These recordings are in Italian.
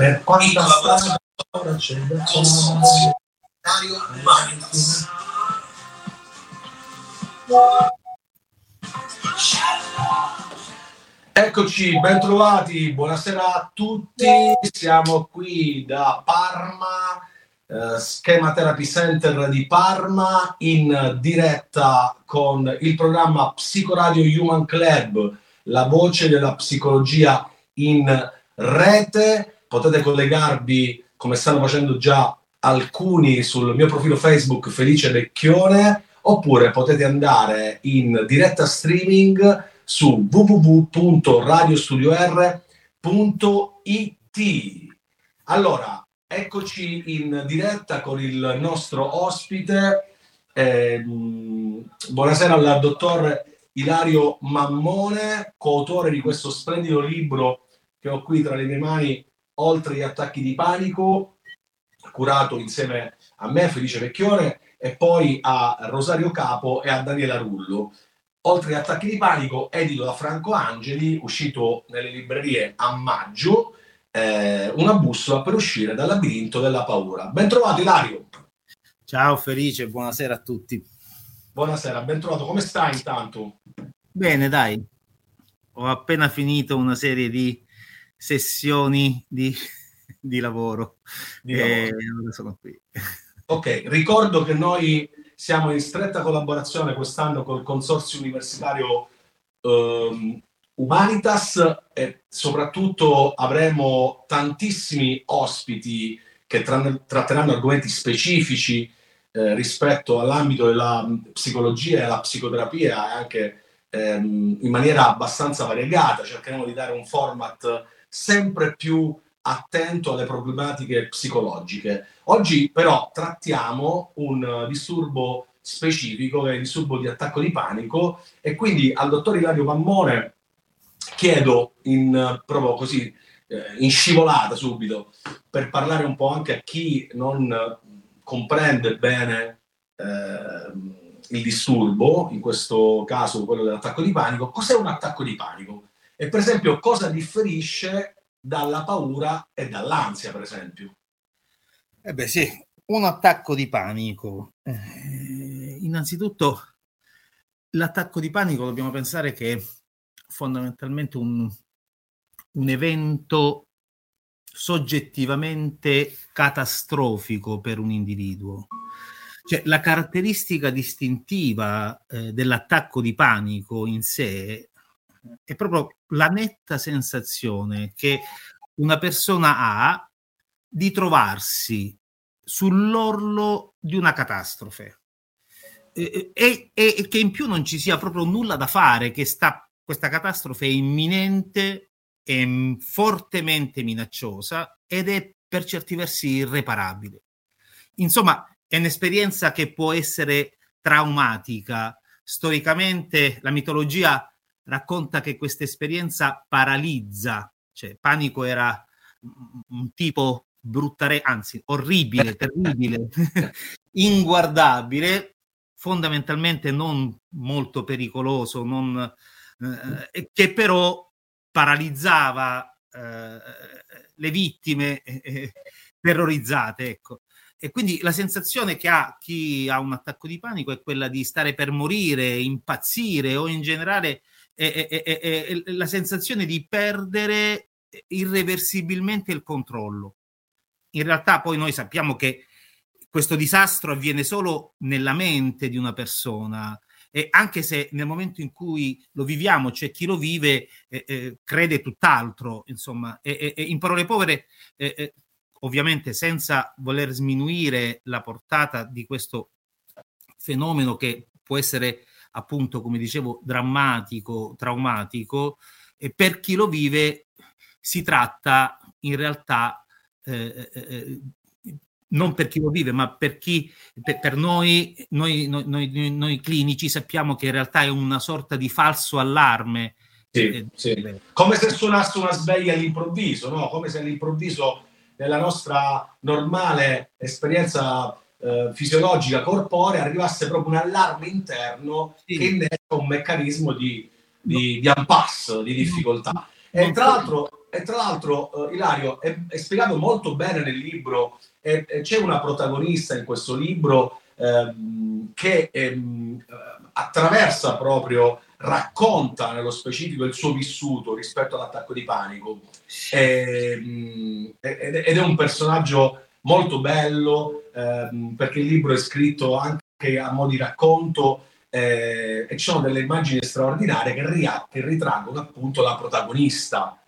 Per quanta strada ora c'è da fare. Eccoci, bentrovati, buonasera a tutti. Siamo qui da Parma, eh, Schema Therapy Center di Parma, in diretta con il programma Psicoradio Human Club, la voce della psicologia in rete. Potete collegarvi, come stanno facendo già alcuni, sul mio profilo Facebook Felice Vecchione, oppure potete andare in diretta streaming su www.radiostudior.it. Allora, eccoci in diretta con il nostro ospite. Eh, buonasera al dottor Ilario Mammone, coautore di questo splendido libro che ho qui tra le mie mani, Oltre gli attacchi di panico, curato insieme a me, Felice Vecchione, e poi a Rosario Capo e a Daniela Rullo. Oltre gli attacchi di panico, edito da Franco Angeli, uscito nelle librerie a maggio, eh, una bussola per uscire dal labirinto della paura. Ben trovato Ilario. Ciao Felice, buonasera a tutti. Buonasera, ben trovato. Come stai intanto? Bene, dai. Ho appena finito una serie di sessioni di, di lavoro. Di e ora sono qui. Ok, ricordo che noi siamo in stretta collaborazione quest'anno col consorzio universitario um, Humanitas e soprattutto avremo tantissimi ospiti che tra- tratteranno argomenti specifici eh, rispetto all'ambito della psicologia e della psicoterapia anche ehm, in maniera abbastanza variegata. Cercheremo di dare un format sempre più attento alle problematiche psicologiche. Oggi però trattiamo un disturbo specifico, che è il disturbo di attacco di panico, e quindi al dottor Ilario Mammone chiedo in, proprio così eh, in scivolata subito, per parlare un po' anche a chi non comprende bene eh, il disturbo, in questo caso quello dell'attacco di panico, cos'è un attacco di panico? E per esempio cosa differisce dalla paura e dall'ansia, per esempio? Eh beh sì, un attacco di panico. Eh, innanzitutto, l'attacco di panico dobbiamo pensare che è fondamentalmente un, un evento soggettivamente catastrofico per un individuo. Cioè, la caratteristica distintiva eh, dell'attacco di panico in sé è proprio la netta sensazione che una persona ha di trovarsi sull'orlo di una catastrofe e, e, e, che in più non ci sia proprio nulla da fare, che sta, questa catastrofe è imminente, è fortemente minacciosa ed è per certi versi irreparabile. Insomma, è un'esperienza che può essere traumatica. Storicamente la mitologia racconta che questa esperienza paralizza, cioè panico era un tipo bruttare, anzi orribile, terribile, inguardabile, fondamentalmente non molto pericoloso, non, eh, che però paralizzava eh, le vittime eh, terrorizzate. Ecco. E quindi la sensazione che ha chi ha un attacco di panico è quella di stare per morire, impazzire o in generale è, è, è la sensazione di perdere irreversibilmente il controllo. In realtà poi noi sappiamo che questo disastro avviene solo nella mente di una persona e anche se nel momento in cui lo viviamo c'è chi lo vive eh, eh, crede tutt'altro insomma e, e, in parole povere eh, eh, ovviamente senza voler sminuire la portata di questo fenomeno che può essere appunto, come dicevo, drammatico, traumatico, e per chi lo vive si tratta in realtà eh, eh, eh non per chi lo vive, ma per chi per, per noi, noi, noi, noi, noi clinici sappiamo che in realtà è una sorta di falso allarme. Sì, eh, sì. Come se suonasse una sveglia all'improvviso, no? come se all'improvviso nella nostra normale esperienza eh, fisiologica corporea arrivasse proprio un allarme interno sì. che innesca un meccanismo di, di, di impasse, di difficoltà. E tra l'altro e tra l'altro, eh, Ilario, è, è, spiegato molto bene nel libro, e, e c'è una protagonista in questo libro ehm, che ehm, attraversa proprio, racconta nello specifico il suo vissuto rispetto all'attacco di panico. E, ed è un personaggio molto bello ehm, perché il libro è scritto anche a mo' di racconto eh, e ci sono delle immagini straordinarie che, ria- che ritraggono appunto la protagonista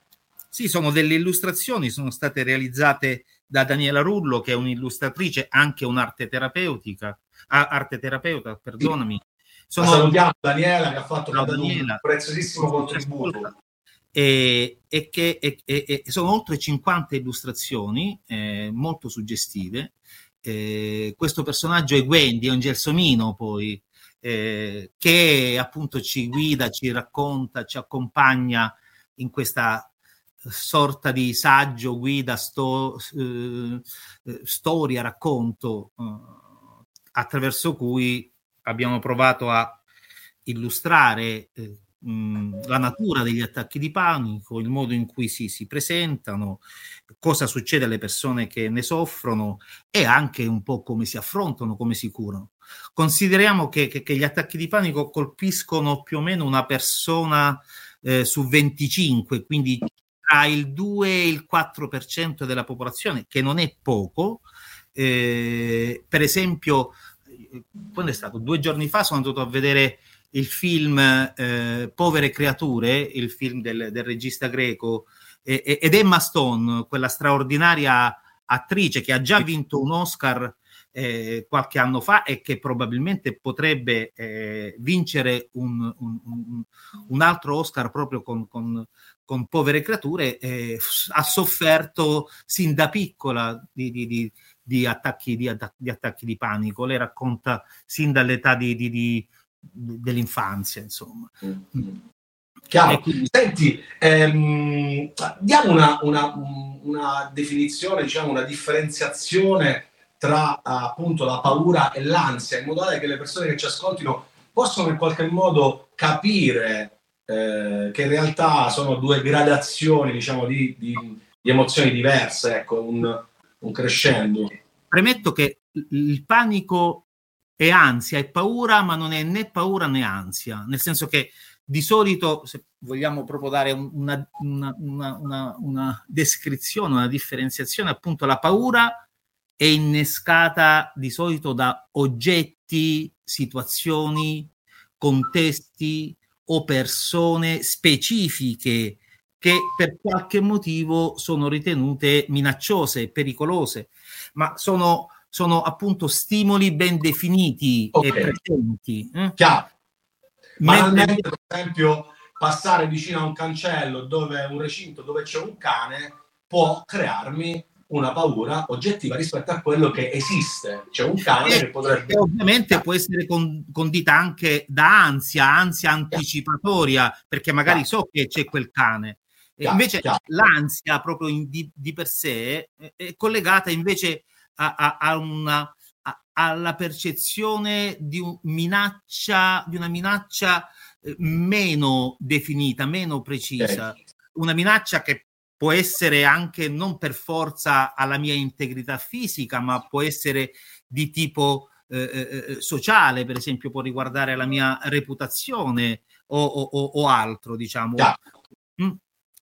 sì, sono delle illustrazioni, sono state realizzate da Daniela Rullo, che è un'illustratrice, anche un'arte terapeutica, ah, arte terapeuta, perdonami. Sono... salutiamo Daniela che ha fatto Daniela, un preziosissimo contributo. E, e che e, e, sono oltre 50 illustrazioni eh, molto suggestive. Eh, questo personaggio è Wendy, è un gelsomino poi, eh, che appunto ci guida, ci racconta, ci accompagna in questa sorta di saggio, guida, sto, eh, eh, storia, racconto eh, attraverso cui abbiamo provato a illustrare eh, la natura degli attacchi di panico, il modo in cui si, si, presentano, cosa succede alle persone che ne soffrono e anche un po' come si affrontano, come si curano. Consideriamo che, che, che gli attacchi di panico colpiscono più o meno una persona eh, su 25, quindi tra il 2 e il 4% della popolazione, che non è poco. Eh, per esempio, quando è stato? Due giorni fa sono andato a vedere il film eh, Povere creature, il film del, del regista greco, eh, ed Emma Stone, quella straordinaria attrice che ha già vinto un Oscar eh, qualche anno fa e che probabilmente potrebbe eh, vincere un, un, un, un, altro Oscar proprio con, con, con povere creature, eh, ha sofferto sin da piccola di, di, di, di attacchi, attac- di, attacchi, di, panico. Lei racconta sin dall'età dell'infanzia, insomma. Mm-hmm. Chiaro. Quindi... Senti, ehm, diamo una, una, una, definizione, diciamo una differenziazione tra appunto la paura e l'ansia, in modo tale che le persone che ci ascoltino possano in qualche modo capire eh, che in realtà sono due gradazioni diciamo, di, di, di emozioni diverse, ecco, un, un crescendo. Premetto che il panico è ansia, è paura, ma non è né paura né ansia, nel senso che di solito, se vogliamo proprio dare una, una, una, una, descrizione, una differenziazione, appunto la paura è innescata di solito da oggetti, situazioni, contesti, o persone specifiche che per qualche motivo sono ritenute minacciose, pericolose, ma sono, sono appunto stimoli ben definiti okay. e presenti. Eh? Chiaro. Banalmente, per esempio, passare vicino a un cancello dove un recinto dove c'è un cane può crearmi una paura oggettiva rispetto a quello che esiste. C'è un cane che potrebbe... E ovviamente può essere con, condita anche da ansia, ansia anticipatoria, perché magari so che c'è quel cane. Chiaro, invece chiaro. l'ansia proprio in, di, di, per sé è collegata invece a, a, a una, alla percezione di, un minaccia, di una minaccia eh, meno definita, meno precisa. Okay. Una minaccia che può essere anche non per forza alla mia integrità fisica, ma può essere di tipo eh, eh, eh sociale, per esempio, può riguardare la mia reputazione o, o, o altro, diciamo. Mm?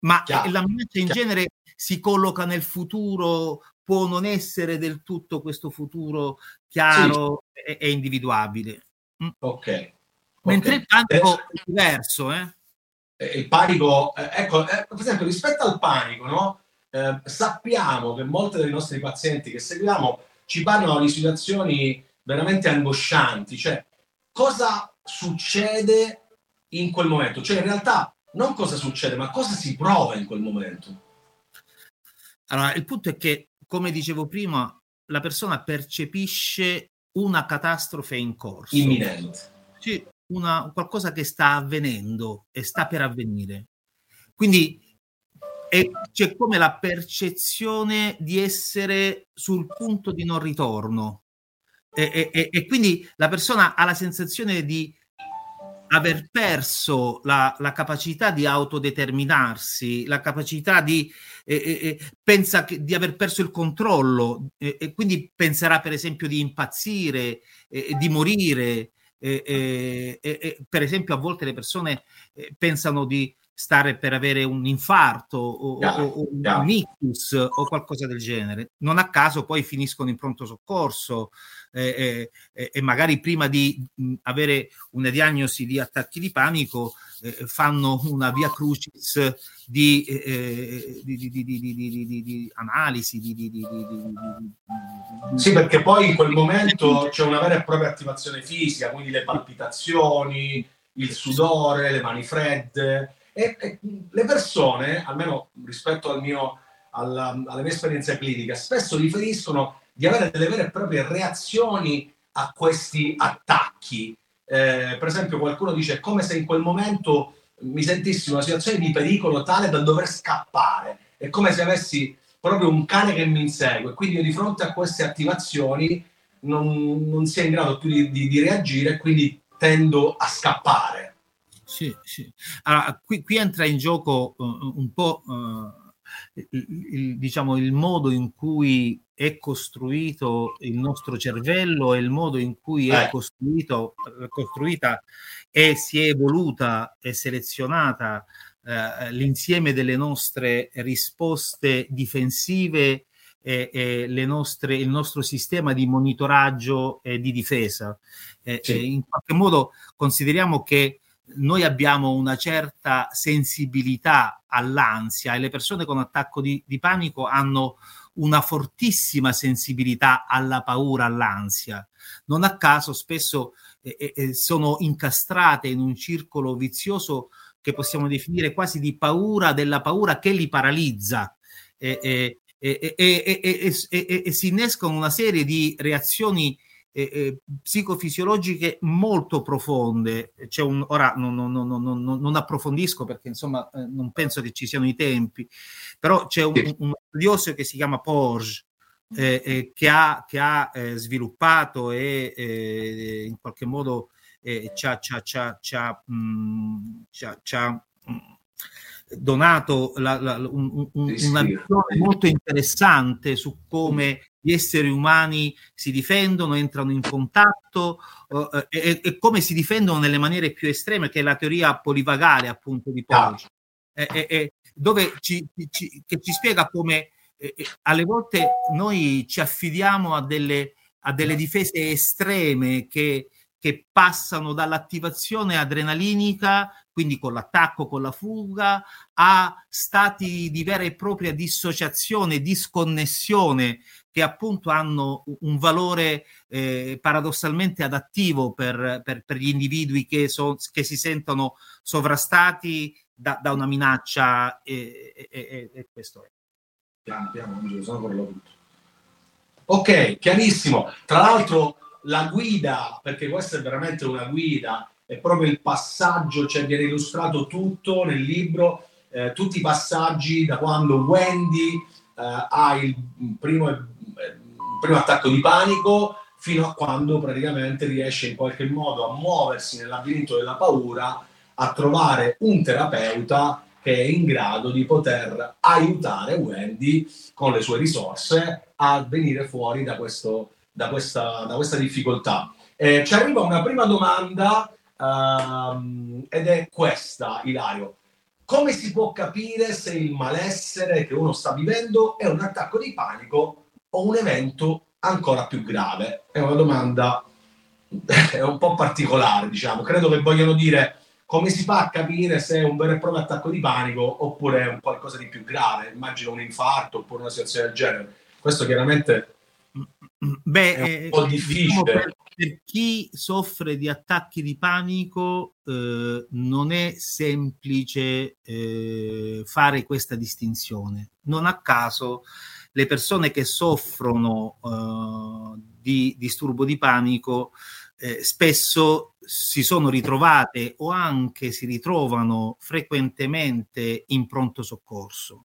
Ma Chiaro. la minaccia in Chiaro. genere si colloca nel futuro, può non essere del tutto questo futuro chiaro sì. e, e, individuabile. Mm? Ok. Mentre okay. il panico eh. è diverso, eh? Il panico, eh, ecco, eh, per esempio rispetto al panico, no? eh, sappiamo che molti dei nostri pazienti che seguiamo ci parlano di situazioni veramente angoscianti, cioè cosa succede in quel momento, cioè in realtà non cosa succede, ma cosa si prova in quel momento. Allora, il punto è che, come dicevo prima, la persona percepisce una catastrofe in corso. Imminente. Sì, una, qualcosa che sta avvenendo e sta per avvenire. Quindi è, c'è come la percezione di essere sul punto di non ritorno. E, e, e, quindi la persona ha la sensazione di aver perso la, la, capacità di autodeterminarsi, la capacità di eh, eh, pensa che, di aver perso il controllo eh, e quindi penserà per esempio di impazzire, di morire. per esempio a volte le persone pensano di stare per avere un infarto o, yeah, o, o yeah. un ictus o qualcosa del genere. Non a caso poi finiscono in pronto soccorso eh, eh, e magari prima di mh, avere una diagnosi di attacchi di panico eh, fanno una via crucis di, analisi. Sì, perché poi in quel momento c'è una vera e propria attivazione fisica, quindi le palpitazioni, il sudore, le mani fredde e, e le persone, almeno rispetto al mio, alla, alla mia esperienza clinica, spesso riferiscono di avere delle vere e proprie reazioni a questi attacchi. Eh, per esempio, qualcuno dice è come se in quel momento mi sentissi in una situazione di pericolo tale da dover scappare. È come se avessi proprio un cane che mi insegue. Quindi io di fronte a queste attivazioni non, non sia in grado più di, di, di reagire, quindi tendo a scappare. Sì, sì. Allora, qui, qui, entra in gioco uh, un po' uh, il, il, diciamo, il modo in cui è costruito il nostro cervello e il modo in cui è eh. costruito, costruita e si è evoluta e selezionata uh, l'insieme delle nostre risposte difensive e, e nostre, il nostro sistema di monitoraggio e di difesa. Sì. in qualche modo consideriamo che noi abbiamo una certa sensibilità all'ansia e le persone con attacco di, di panico hanno una fortissima sensibilità alla paura, all'ansia. Non a caso spesso eh, eh, sono incastrate in un circolo vizioso che possiamo definire quasi di paura della paura che li paralizza. Eh, e si innescono una serie di reazioni eh, psicofisiologiche molto profonde. C'è un, ora non, non, non, non approfondisco perché insomma eh, non penso che ci siano i tempi, però c'è un, un studioso che si chiama Porge eh, eh, che ha, che ha eh, sviluppato e in qualche modo ci ha donato la, la, un, un, una visione molto interessante su come gli esseri umani si difendono, entrano in contatto uh, e, e, come si difendono nelle maniere più estreme, che è la teoria polivagale appunto di Poggi, ah. eh, dove ci, ci, che ci spiega come eh, alle volte noi ci affidiamo a delle, a delle difese estreme che che passano dall'attivazione adrenalinica, quindi con l'attacco, con la fuga, a stati di vera e propria dissociazione, disconnessione, che appunto hanno un valore eh, paradossalmente adattivo per, per, per, gli individui che, so, che si sentono sovrastati da, da una minaccia e, e, e, e, questo è. Piano, piano, sono tutto. Ok, chiarissimo. Tra l'altro la guida, perché questa è veramente una guida, è proprio il passaggio, cioè viene illustrato tutto nel libro, eh, tutti i passaggi da quando Wendy eh, ha il primo, primo attacco di panico fino a quando praticamente riesce in qualche modo a muoversi nel labirinto della paura, a trovare un terapeuta che è in grado di poter aiutare Wendy con le sue risorse a venire fuori da questo, da questa, da questa difficoltà. Eh, ci arriva una prima domanda um, ed è questa, Ilario. Come si può capire se il malessere che uno sta vivendo è un attacco di panico o un evento ancora più grave? È una domanda è un po' particolare, diciamo. Credo che vogliano dire come si fa a capire se è un vero e proprio attacco di panico oppure è un qualcosa di più grave. Immagino un infarto oppure una situazione del genere. Questo chiaramente Beh, è un eh, po' difficile. Diciamo per, per, chi soffre di attacchi di panico eh, non è semplice eh, fare questa distinzione. Non a caso le persone che soffrono eh, di disturbo di panico eh, spesso si sono ritrovate o anche si ritrovano frequentemente in pronto soccorso.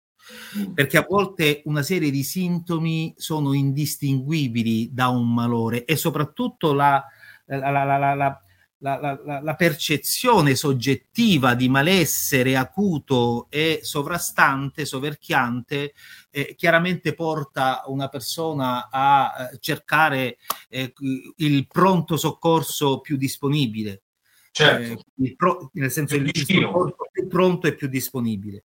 Mm. perché a volte una serie di sintomi sono indistinguibili da un malore e soprattutto la, la, la, la, la, la, percezione soggettiva di malessere acuto e sovrastante, soverchiante, eh, chiaramente porta una persona a eh, cercare eh, il pronto soccorso più disponibile. Certo. Eh, pro, nel senso il, il più pronto e più disponibile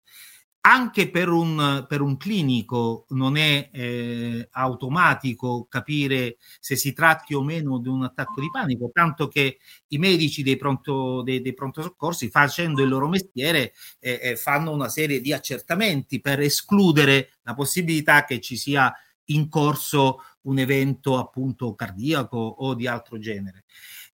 anche per un, per un, clinico non è eh, automatico capire se si tratti o meno di un attacco di panico, tanto che i medici dei, pronto, dei, dei pronto soccorsi, facendo il loro mestiere, eh, eh, fanno una serie di accertamenti per escludere la possibilità che ci sia in corso un evento appunto cardiaco o di altro genere.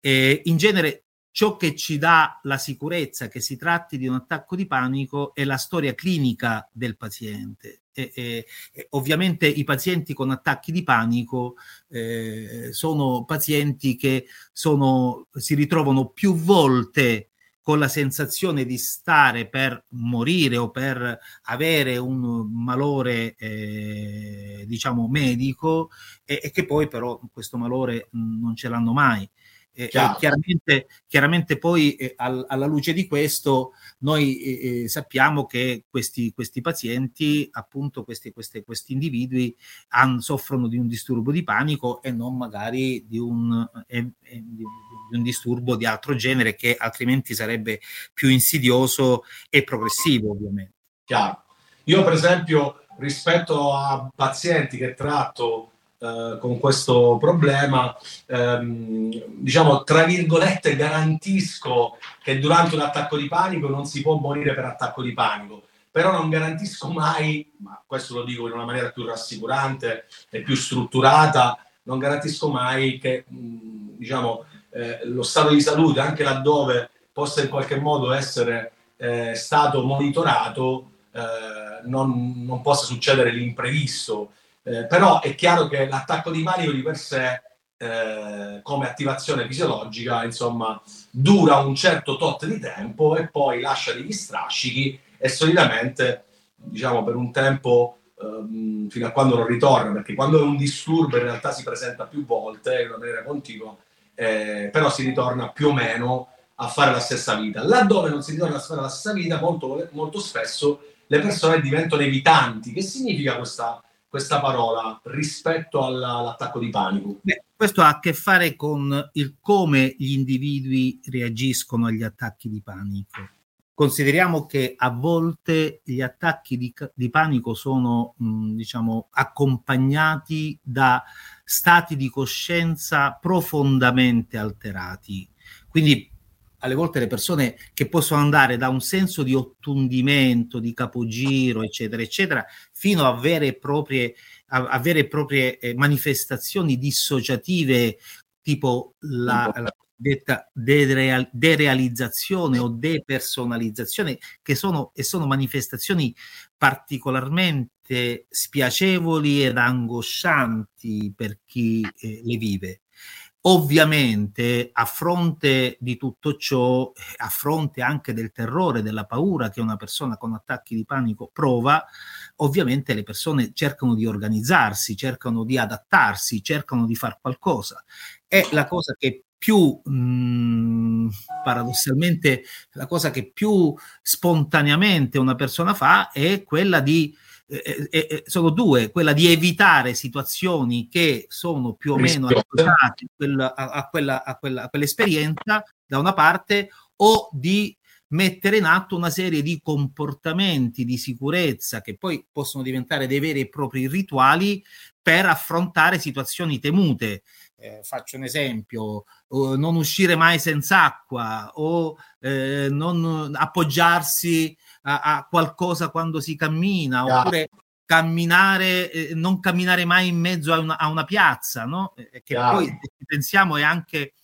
Eh, in genere Ciò che ci dà la sicurezza che si tratti di un attacco di panico è la storia clinica del paziente. E, e, e ovviamente i pazienti con attacchi di panico eh, sono pazienti che sono, si ritrovano più volte con la sensazione di stare per morire o per avere un malore, eh, diciamo, medico e, e, che poi però questo malore mh, non ce l'hanno mai. Eh, chiaramente, chiaramente, poi eh, al, alla luce di questo noi eh, eh, sappiamo che questi, questi pazienti, appunto questi, questi, questi individui han, soffrono di un disturbo di panico e non magari di un, eh, eh, di, di un disturbo di altro genere che altrimenti sarebbe più insidioso e progressivo ovviamente. Chiaro. Io per esempio rispetto a pazienti che tratto eh, con questo problema, ehm, diciamo, tra virgolette, garantisco che durante un attacco di panico non si può morire per attacco di panico, però non garantisco mai, ma questo lo dico in una maniera più rassicurante e più strutturata, non garantisco mai che mh, diciamo, eh, lo stato di salute, anche laddove possa in qualche modo essere eh, stato monitorato, eh, non, non, possa succedere l'imprevisto. Eh, però è chiaro che l'attacco di panico di per sé, eh, come attivazione fisiologica, insomma, dura un certo tot di tempo e poi lascia degli strascichi e solitamente, diciamo, per un tempo ehm, fino a quando non ritorna, perché quando è un disturbo in realtà si presenta più volte in una maniera continua, eh, però si ritorna più o meno a fare la stessa vita. Laddove non si ritorna a fare la stessa vita, molto, molto spesso le persone diventano evitanti. Che significa questa questa parola rispetto alla, all'attacco di panico? Beh, questo ha a che fare con il come gli individui reagiscono agli attacchi di panico. Consideriamo che a volte gli attacchi di, di panico sono, mh, diciamo, accompagnati da stati di coscienza profondamente alterati. Quindi alle volte le persone che possono andare da un senso di ottundimento, di capogiro, eccetera, eccetera, fino a vere e proprie, a, a vere e proprie eh, manifestazioni dissociative, tipo la, la detta dereal, derealizzazione o depersonalizzazione, che sono, e sono manifestazioni particolarmente spiacevoli ed angoscianti per chi eh, le vive. Ovviamente, a fronte di tutto ciò, a fronte anche del terrore, della paura che una persona con attacchi di panico prova, ovviamente le persone cercano di organizzarsi, cercano di adattarsi, cercano di fare qualcosa. È la cosa che più mh, paradossalmente, la cosa che più spontaneamente una persona fa è quella di eh, eh, eh, sono due, quella di evitare situazioni che sono più o meno associate a, a, quella, a, quella, a quell'esperienza da una parte o di mettere in atto una serie di comportamenti di sicurezza che poi possono diventare dei veri e propri rituali per affrontare situazioni temute. Eh, faccio un esempio, uh, non uscire mai senza acqua o eh, non appoggiarsi a, a qualcosa quando si cammina, yeah. oppure camminare, eh, non camminare mai in mezzo a una, a una piazza, no? Eh, che yeah. poi, se pensiamo, è anche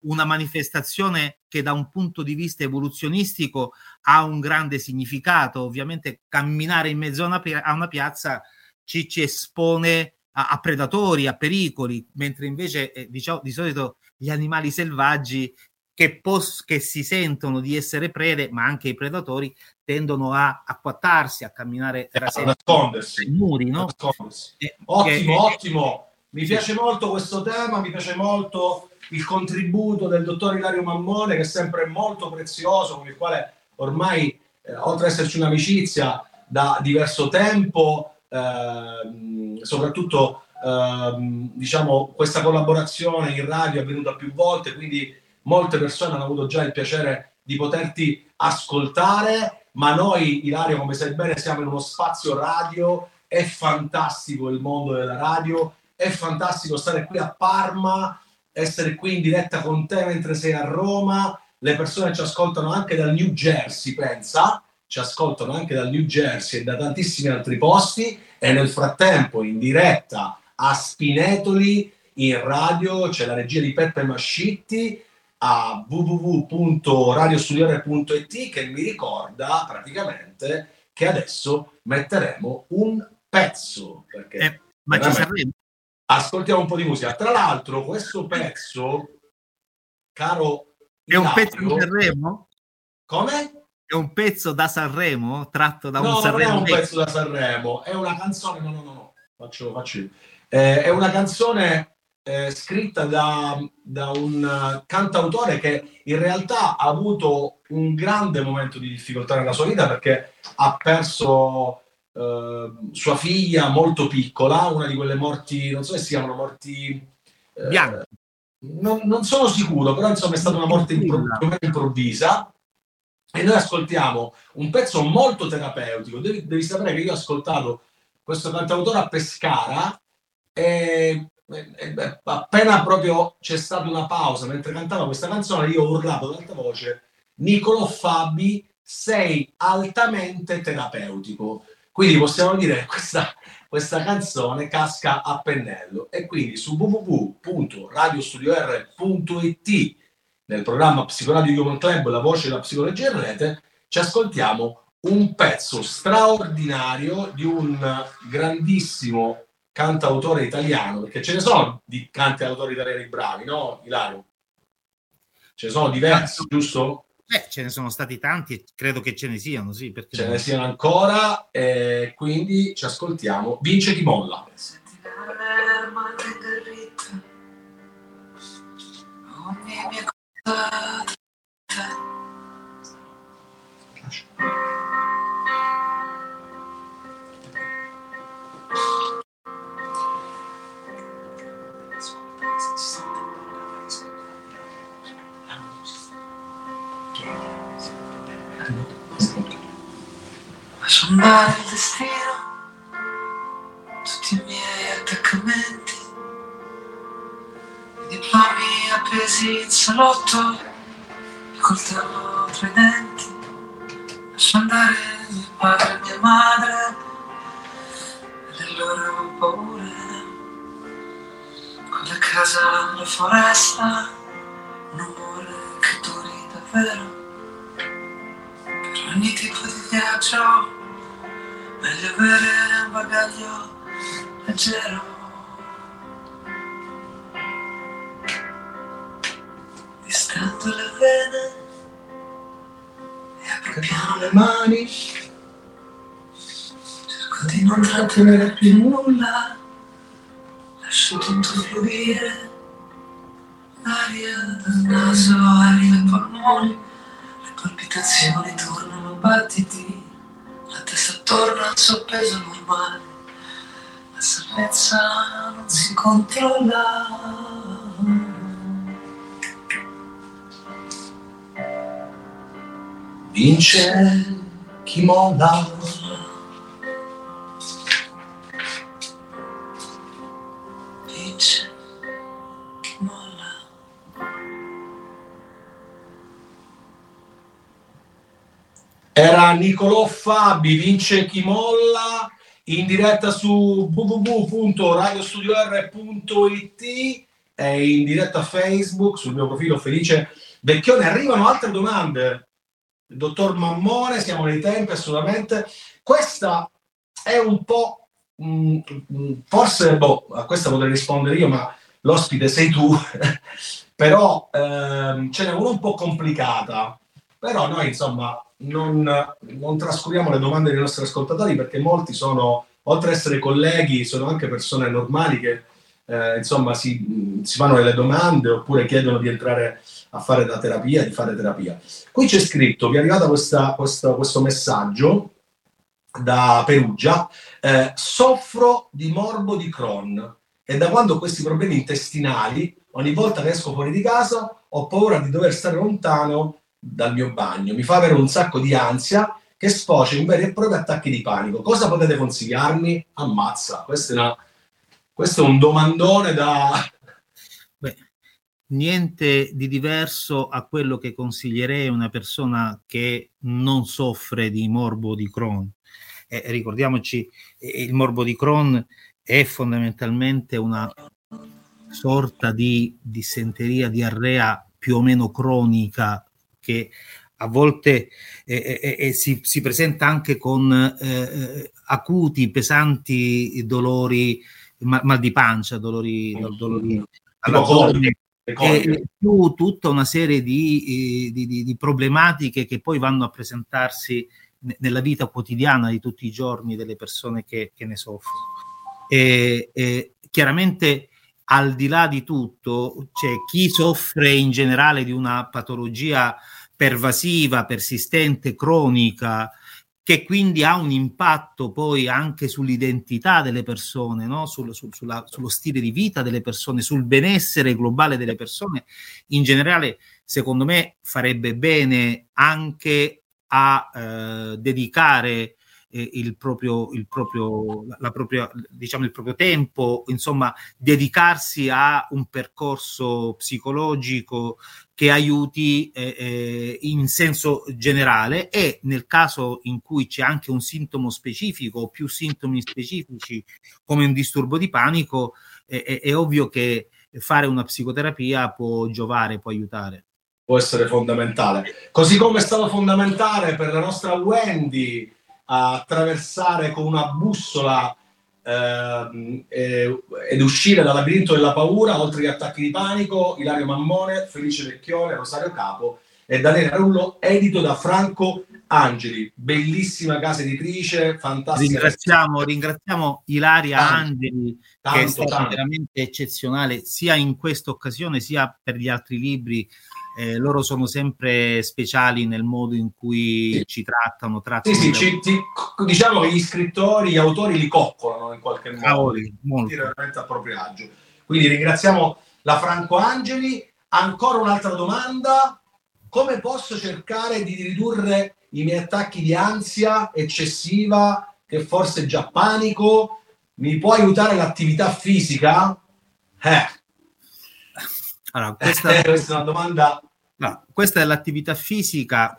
una manifestazione che da un punto di vista evoluzionistico ha un grande significato. Ovviamente camminare in mezzo a una, a una piazza ci, ci espone a, a, predatori, a pericoli, mentre invece eh, diciamo, di solito gli animali selvaggi che, pos- che, si sentono di essere prede, ma anche i predatori, tendono a acquattarsi, a camminare tra sé, nascondersi. muri. No? Eh, ottimo, che, ottimo. Mi piace molto questo tema, mi piace molto il contributo del dottor Ilario Mammone, che è sempre molto prezioso, con il quale ormai, eh, oltre ad esserci un'amicizia da diverso tempo, eh, soprattutto eh, diciamo, questa collaborazione in radio è avvenuta più volte, quindi molte persone hanno avuto già il piacere di poterti ascoltare, ma noi, Ilario, come sai bene, siamo in uno spazio radio, è fantastico il mondo della radio, è fantastico stare qui a Parma, essere qui in diretta con te mentre sei a Roma, le persone ci ascoltano anche dal New Jersey, pensa, ci ascoltano anche dal New Jersey e da tantissimi altri posti. E nel frattempo in diretta a Spinetoli in radio c'è la regia di Peppe Mascitti a www.radiostudiore.it che mi ricorda praticamente che adesso metteremo un pezzo perché eh, ma ci saremo ascoltiamo un po' di musica tra l'altro questo pezzo caro è un pezzo di Sanremo? come? È un pezzo da Sanremo tratto da no, un Sanremo? No, non è un pezzo da Sanremo, è una canzone, no, no, no, no. faccio, faccio eh, è una canzone eh, scritta da, da, un cantautore che in realtà ha avuto un grande momento di difficoltà nella sua vita perché ha perso eh, sua figlia molto piccola, una di quelle morti, non so se si chiamano morti... Eh, Bianche. Non, non, sono sicuro, però insomma è stata una morte improvvisa e noi ascoltiamo un pezzo molto terapeutico. Devi, devi sapere che io ho ascoltato questo cantautore a Pescara e, appena proprio c'è stata una pausa mentre cantava questa canzone, io ho urlato ad alta voce: Nicolo Fabi, sei altamente terapeutico. Quindi possiamo dire che questa, questa canzone casca a pennello. E quindi su www.radiostudior.it nel programma Psicologico Human Club, la voce della psicologia in rete, ci ascoltiamo un pezzo straordinario di un grandissimo cantautore italiano, perché ce ne sono di cantautori italiani bravi, no, Ilario? Ce ne sono diversi, giusto? Eh, ce ne sono stati tanti e credo che ce ne siano, sì. Perché ce ne siano ancora, e quindi ci ascoltiamo. Vince chi molla. Ogni mia Lascio andare il destino, tutti i miei attaccamenti. Diplomi appesi in salotto, il coltello tra i denti, lascio andare mio padre e mia madre, e le loro paure, quella casa, la foresta, avere un bagaglio leggero. Distendo le vene e apro piano le mani. Cerco di non trattenere più nulla. Lascio tutto fluire. L'aria dal naso arriva ai polmoni. Le palpitazioni tornano battiti. Torna al suo peso normale. La salvezza non si controlla. vince chi molla. Nicolò Fabi, vince chi molla, in diretta su www.radiostudior.it e in diretta Facebook sul mio profilo Felice Vecchione. Arrivano altre domande dottor Mammone, siamo nei tempi assolutamente. Questa è un po', mh, mm, forse, boh, a questa potrei rispondere io, ma l'ospite sei tu, però ehm, ce n'è una un po' complicata, però noi insomma non, non trascuriamo le domande dei nostri ascoltatori perché molti sono, oltre ad essere colleghi, sono anche persone normali che eh, insomma si, si, fanno delle domande oppure chiedono di entrare a fare la terapia, di fare terapia. Qui c'è scritto, vi è arrivato questa, questa, questo messaggio da Perugia, eh, soffro di morbo di Crohn e da quando ho questi problemi intestinali, ogni volta che esco fuori di casa ho paura di dover stare lontano dal mio bagno, mi fa avere un sacco di ansia che sfocia in veri e propri attacchi di panico. Cosa potete consigliarmi? Ammazza, questo è, una, questo è un domandone da... Beh, niente di diverso a quello che consiglierei a una persona che non soffre di morbo di Crohn. Eh, ricordiamoci, eh, il morbo di Crohn è fondamentalmente una sorta di dissenteria, diarrea più o meno cronica che a volte eh, eh, eh, si, si, presenta anche con eh, acuti, pesanti dolori, mal, mal di pancia, dolori, dolori alla gola, e più tutta una serie di, di, di, di, problematiche che poi vanno a presentarsi nella vita quotidiana di tutti i giorni delle persone che, che ne soffrono. E, e chiaramente al di là di tutto c'è chi soffre in generale di una patologia pervasiva, persistente, cronica, che quindi ha un impatto poi anche sull'identità delle persone, no? Sul, sul, sulla, sullo stile di vita delle persone, sul benessere globale delle persone, in generale, secondo me, farebbe bene anche a eh, dedicare eh, il, proprio, il, proprio, la propria, diciamo, il proprio tempo, insomma, dedicarsi a un percorso psicologico che aiuti eh, eh, in senso generale e nel caso in cui c'è anche un sintomo specifico o più sintomi specifici come un disturbo di panico, è, è ovvio che fare una psicoterapia può giovare, può aiutare può essere fondamentale. Così come è stato fondamentale per la nostra Wendy attraversare con una bussola eh, ed uscire dal labirinto della paura, oltre agli attacchi di panico, Ilario Mammone, Felice Vecchione, Rosario Capo e Daniele Rullo, edito da Franco Angeli, bellissima casa editrice, fantastica. Ringraziamo, ringraziamo Ilaria tanto, Angeli, tanto, che è stata tanto. veramente eccezionale sia in questa occasione sia per gli altri libri eh, loro sono sempre speciali nel modo in cui sì. ci trattano. trattano sì, sì, ci, ti, diciamo che gli scrittori, gli autori li coccolano in qualche modo, Cavoli, veramente a proprio agio. Quindi ringraziamo la Franco Angeli. Ancora un'altra domanda. Come posso cercare di ridurre i miei attacchi di ansia eccessiva, che forse è già panico? Mi può aiutare l'attività fisica? Eh. Allora, questa... Eh, questa è una domanda No, questa è l'attività fisica.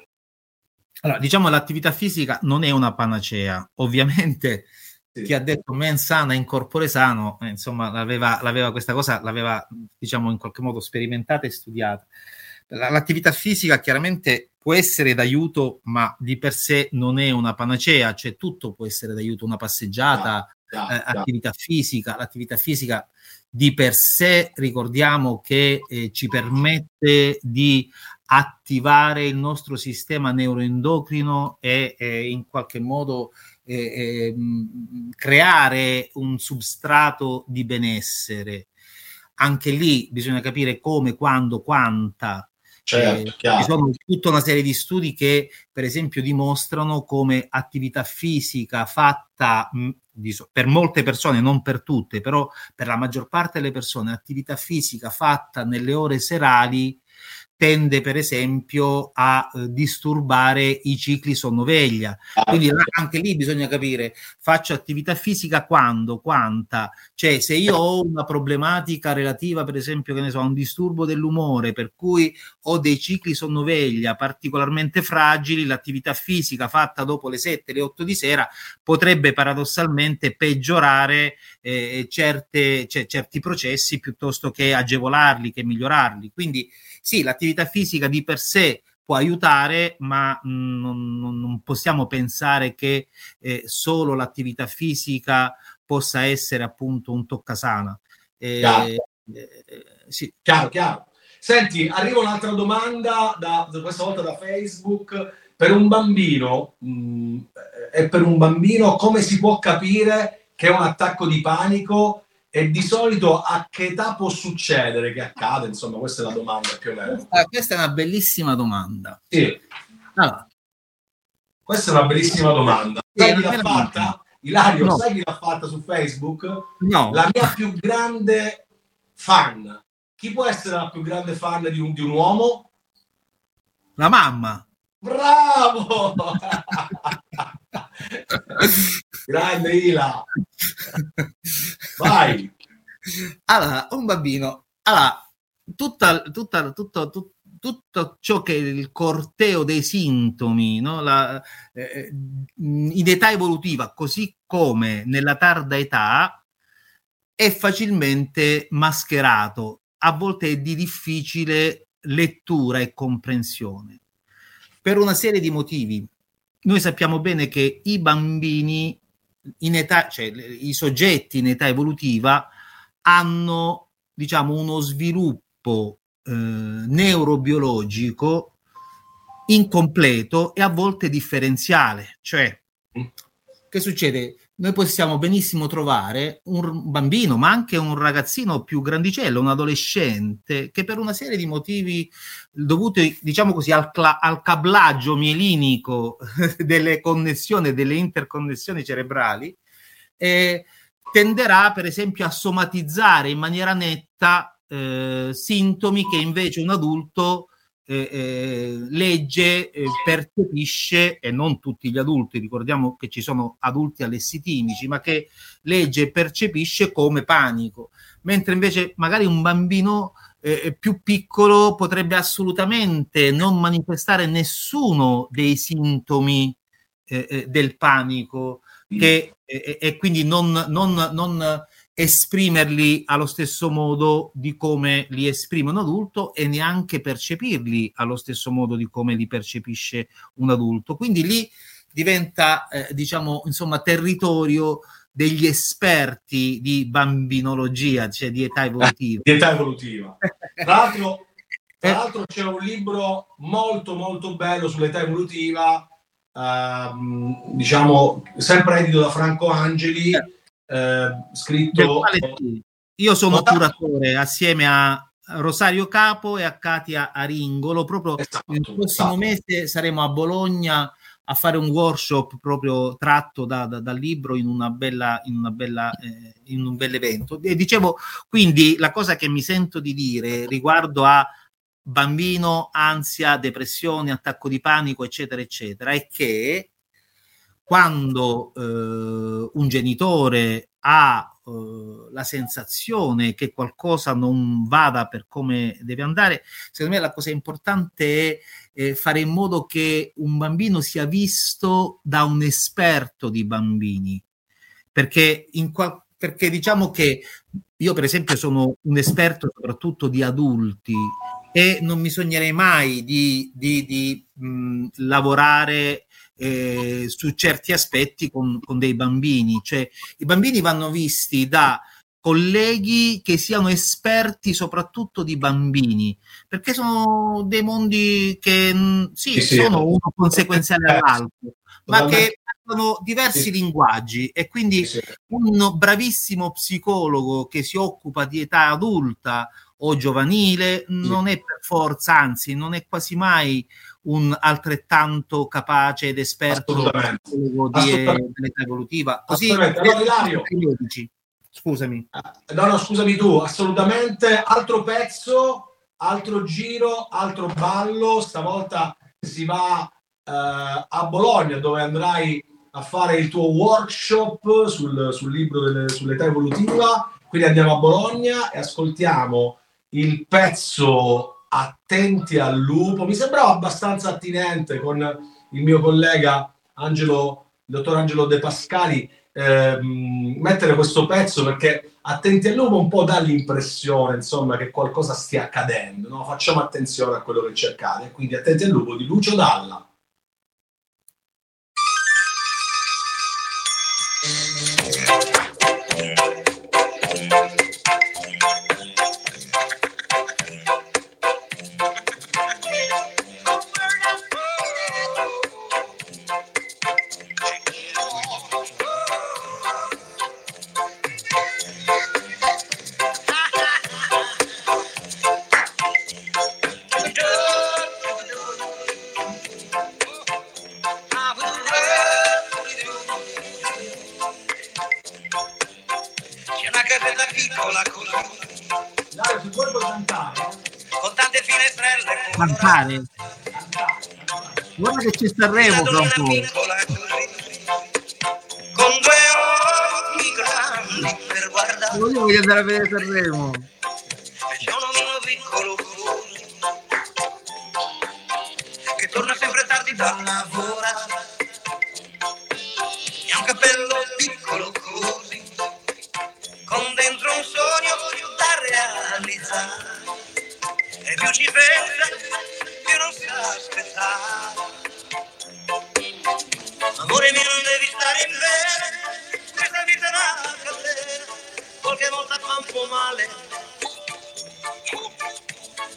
Allora, diciamo l'attività fisica non è una panacea. Ovviamente sì. chi ha detto men sana in corpore sano, eh, insomma, l'aveva, l'aveva, questa cosa, l'aveva diciamo in qualche modo sperimentata e studiata. L'attività fisica chiaramente può essere d'aiuto, ma di per sé non è una panacea, cioè tutto può essere d'aiuto, una passeggiata, yeah, yeah, eh, attività fisica. L'attività fisica di per sé ricordiamo che eh, ci permette di attivare il nostro sistema neuroendocrino e eh, in qualche modo eh, ehm, creare un substrato di benessere. Anche lì bisogna capire come, quando, quanta. Certo, eh, ci sono tutta una serie di studi che, per esempio, dimostrano come attività fisica fatta mh, per molte persone, non per tutte, però per la maggior parte delle persone, attività fisica fatta nelle ore serali tende per esempio a eh, disturbare i cicli sonno-veglia. Ah, Quindi anche lì bisogna capire, faccio attività fisica quando, quanta, cioè se io ho una problematica relativa per esempio che ne so, a un disturbo dell'umore per cui ho dei cicli sonno-veglia particolarmente fragili, l'attività fisica fatta dopo le 7, le 8 di sera potrebbe paradossalmente peggiorare eh, certe, cioè, certi processi piuttosto che agevolarli, che migliorarli. Quindi sì, l'attività fisica di per sé può aiutare, ma mm, non, non possiamo pensare che eh, solo l'attività fisica possa essere appunto un toccasana. Eh, chiaro. Eh, sì. chiaro, chiaro. Senti, arriva un'altra domanda, da, questa volta da Facebook. Per un bambino, mh, mm, e per un bambino come si può capire che è un attacco di panico E di solito a che età può succedere che accade? Insomma, questa è la domanda più o meno. Questa, questa è una bellissima domanda. Sì. Allora. Questa è una bellissima domanda. Sai chi l'ha fatta? Ilario, no. sai chi l'ha fatta su Facebook? No. La mia più grande fan. Chi può essere la più grande fan di un, di un uomo? La mamma. Bravo! Grande Ila. Vai. Allora, un bambino. Allora, tutta, tutta, tutto, tutto, tutto ciò che è il corteo dei sintomi, no? La, eh, in età evolutiva, così come nella tarda età, è facilmente mascherato, a volte è di difficile lettura e comprensione, per una serie di motivi noi sappiamo bene che i bambini in età, cioè i soggetti in età evolutiva hanno diciamo uno sviluppo eh, neurobiologico incompleto e a volte differenziale, cioè mm. che succede? Noi possiamo benissimo trovare un bambino, ma anche un ragazzino più grandicello, un adolescente, che per una serie di motivi dovuti, diciamo così, al, cla- al cablaggio mielinico delle connessioni, delle interconnessioni cerebrali, eh, tenderà per esempio a somatizzare in maniera netta eh, sintomi che invece un adulto eh, eh, legge, eh, percepisce, e non tutti gli adulti, ricordiamo che ci sono adulti allessitimici, ma che legge e percepisce come panico, mentre invece magari un bambino eh, più piccolo potrebbe assolutamente non manifestare nessuno dei sintomi eh, eh, del panico che, e quindi non, non, non esprimerli allo stesso modo di come li esprime un adulto e neanche percepirli allo stesso modo di come li percepisce un adulto. Quindi lì diventa, eh, diciamo, insomma, territorio degli esperti di bambinologia, cioè di età evolutiva. di età evolutiva. Tra l'altro, tra l'altro c'è un libro molto molto bello sull'età evolutiva, ehm, diciamo, sempre edito da Franco Angeli, eh eh, scritto... Io sono curatore assieme a Rosario Capo e a Katia Aringolo. Proprio esatto, il prossimo esatto. mese saremo a Bologna a fare un workshop proprio tratto da, da, dal libro in una bella, in una bella eh, in un bel evento. E dicevo, quindi la cosa che mi sento di dire riguardo a bambino, ansia, depressione, attacco di panico, eccetera, eccetera, è che quando eh, un genitore ha eh, la sensazione che qualcosa non vada per come deve andare, secondo me la cosa importante è eh, fare in modo che un bambino sia visto da un esperto di bambini, perché, qual- perché diciamo che io per esempio sono un esperto soprattutto di adulti e non mi sognerei mai di, di, di mh, lavorare eh, su certi aspetti con, con dei bambini. Cioè, i bambini vanno visti da colleghi che siano esperti soprattutto di bambini, perché sono dei mondi che mm, sì, sì sono uno conseguenziale all'altro, ma che hanno diversi sì. linguaggi. E quindi un bravissimo psicologo che si occupa di età adulta o giovanile non è per forza, anzi non è quasi mai un altrettanto capace ed esperto di dell'età evolutiva. Così, Assolutamente. Ilario, scusami. Eh, no, no, scusami tu, assolutamente. Altro pezzo, altro giro, altro ballo. Stavolta si va eh, a Bologna dove andrai a fare il tuo workshop sul, sul libro delle, sull'età evolutiva. Quindi andiamo a Bologna e ascoltiamo il pezzo attenti al lupo. Mi sembrava abbastanza attinente con il mio collega Angelo, il dottor Angelo De Pascali, ehm, mettere questo pezzo perché attenti al lupo un po' dà l'impressione insomma che qualcosa stia accadendo. No? Facciamo attenzione a quello che ci accade. Quindi attenti al lupo di Lucio Dalla. Cantare? Guarda che ci sta Remo tra un po'. Con due occhi grandi per guardare. Io voglio andare a vedere Sanremo. Bene, questa vita è catena, qualche volta fa un po' male.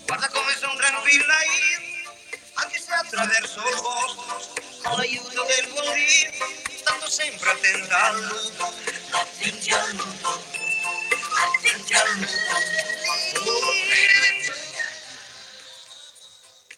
Guarda come sono tranquilla io, anche se attraverso il bosco, con l'aiuto del buon Dio, stando sempre attenta al lupo, attenti al lupo, attenti al lupo.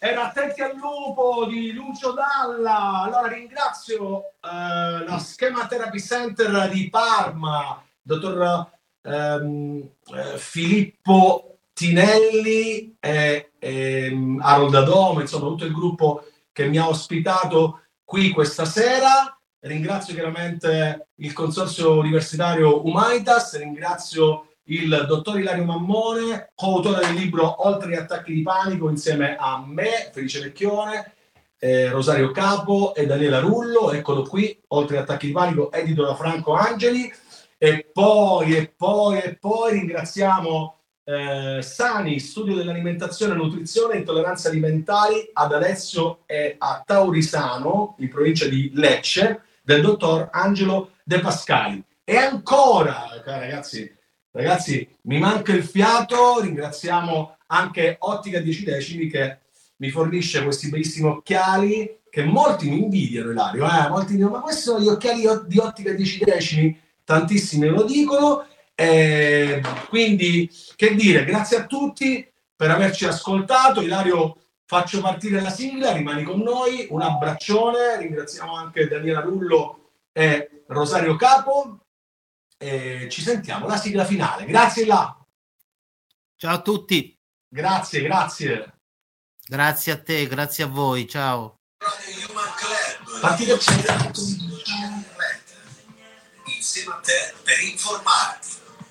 Era Attenti al lupo di Lucio Dalla. Allora ringrazio eh, la Schema Therapy Center di Parma, dottor ehm, eh, Filippo Tinelli e, e Harold Adome, insomma tutto il gruppo che mi ha ospitato qui questa sera. Ringrazio chiaramente il Consorzio Universitario Humanitas, ringrazio il dottor Ilario Mammone, coautore del libro Oltre gli attacchi di panico, insieme a me, Felice Vecchione, eh, Rosario Capo e Daniela Rullo. Eccolo qui, Oltre gli attacchi di panico, edito da Franco Angeli. E poi, e poi, e poi ringraziamo eh, Sani, studio dell'alimentazione, nutrizione e intolleranze alimentari ad Alessio e a Taurisano, in provincia di Lecce, del dottor Angelo De Pascali. E ancora, ragazzi, Ragazzi, mi manca il fiato, ringraziamo anche Ottica 10 decimi che mi fornisce questi bellissimi occhiali che molti mi invidiano, Ilario, eh? molti dicono, ma questi sono gli occhiali di Ottica 10 decimi, tantissimi lo dicono, eh, quindi che dire, grazie a tutti per averci ascoltato, Ilario faccio partire la sigla, rimani con noi, un abbraccione, ringraziamo anche Daniela Rullo e Rosario Capo, eh, ci sentiamo la sigla finale. Grazie là. Ciao a tutti. Grazie, grazie. Grazie a te, grazie a voi. Ciao. Partite insieme a te per informarti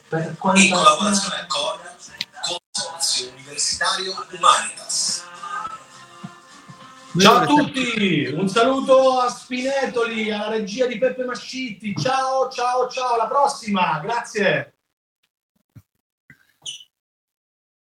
per in collaborazione con Consorzio Universitario Humanitas. Ciao a tutti, un saluto a Spinetoli, alla regia di Peppe Mascitti. Ciao, ciao, ciao, alla prossima, grazie.